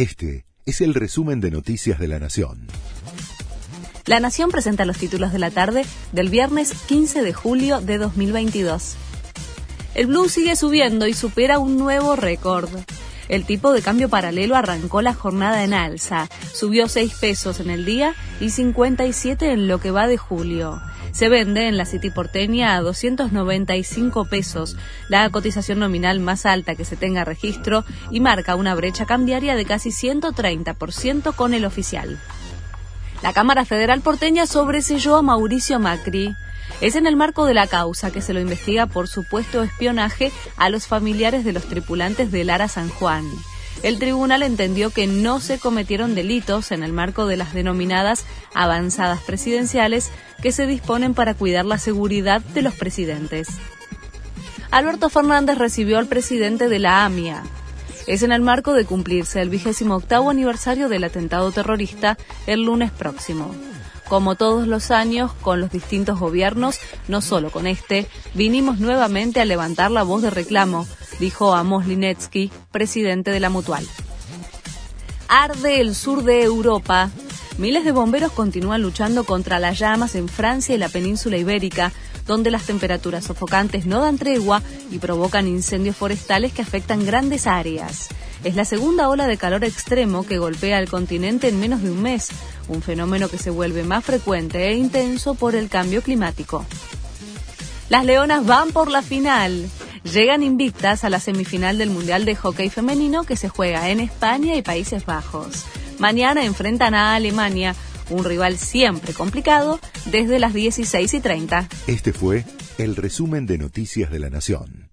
Este es el resumen de Noticias de la Nación. La Nación presenta los títulos de la tarde del viernes 15 de julio de 2022. El blue sigue subiendo y supera un nuevo récord. El tipo de cambio paralelo arrancó la jornada en alza, subió 6 pesos en el día y 57 en lo que va de julio. Se vende en la City porteña a 295 pesos, la cotización nominal más alta que se tenga registro y marca una brecha cambiaria de casi 130% con el oficial. La Cámara Federal porteña sobreselló a Mauricio Macri. Es en el marco de la causa que se lo investiga por supuesto espionaje a los familiares de los tripulantes del Lara San Juan el tribunal entendió que no se cometieron delitos en el marco de las denominadas avanzadas presidenciales que se disponen para cuidar la seguridad de los presidentes. Alberto Fernández recibió al presidente de la AMIA. Es en el marco de cumplirse el vigésimo octavo aniversario del atentado terrorista el lunes próximo. Como todos los años, con los distintos gobiernos, no solo con este, vinimos nuevamente a levantar la voz de reclamo, dijo Amos Linetsky, presidente de la Mutual. Arde el sur de Europa. Miles de bomberos continúan luchando contra las llamas en Francia y la península ibérica, donde las temperaturas sofocantes no dan tregua y provocan incendios forestales que afectan grandes áreas. Es la segunda ola de calor extremo que golpea el continente en menos de un mes, un fenómeno que se vuelve más frecuente e intenso por el cambio climático. Las Leonas van por la final. Llegan invictas a la semifinal del Mundial de Hockey Femenino que se juega en España y Países Bajos. Mañana enfrentan a Alemania, un rival siempre complicado, desde las 16 y 30. Este fue el resumen de Noticias de la Nación.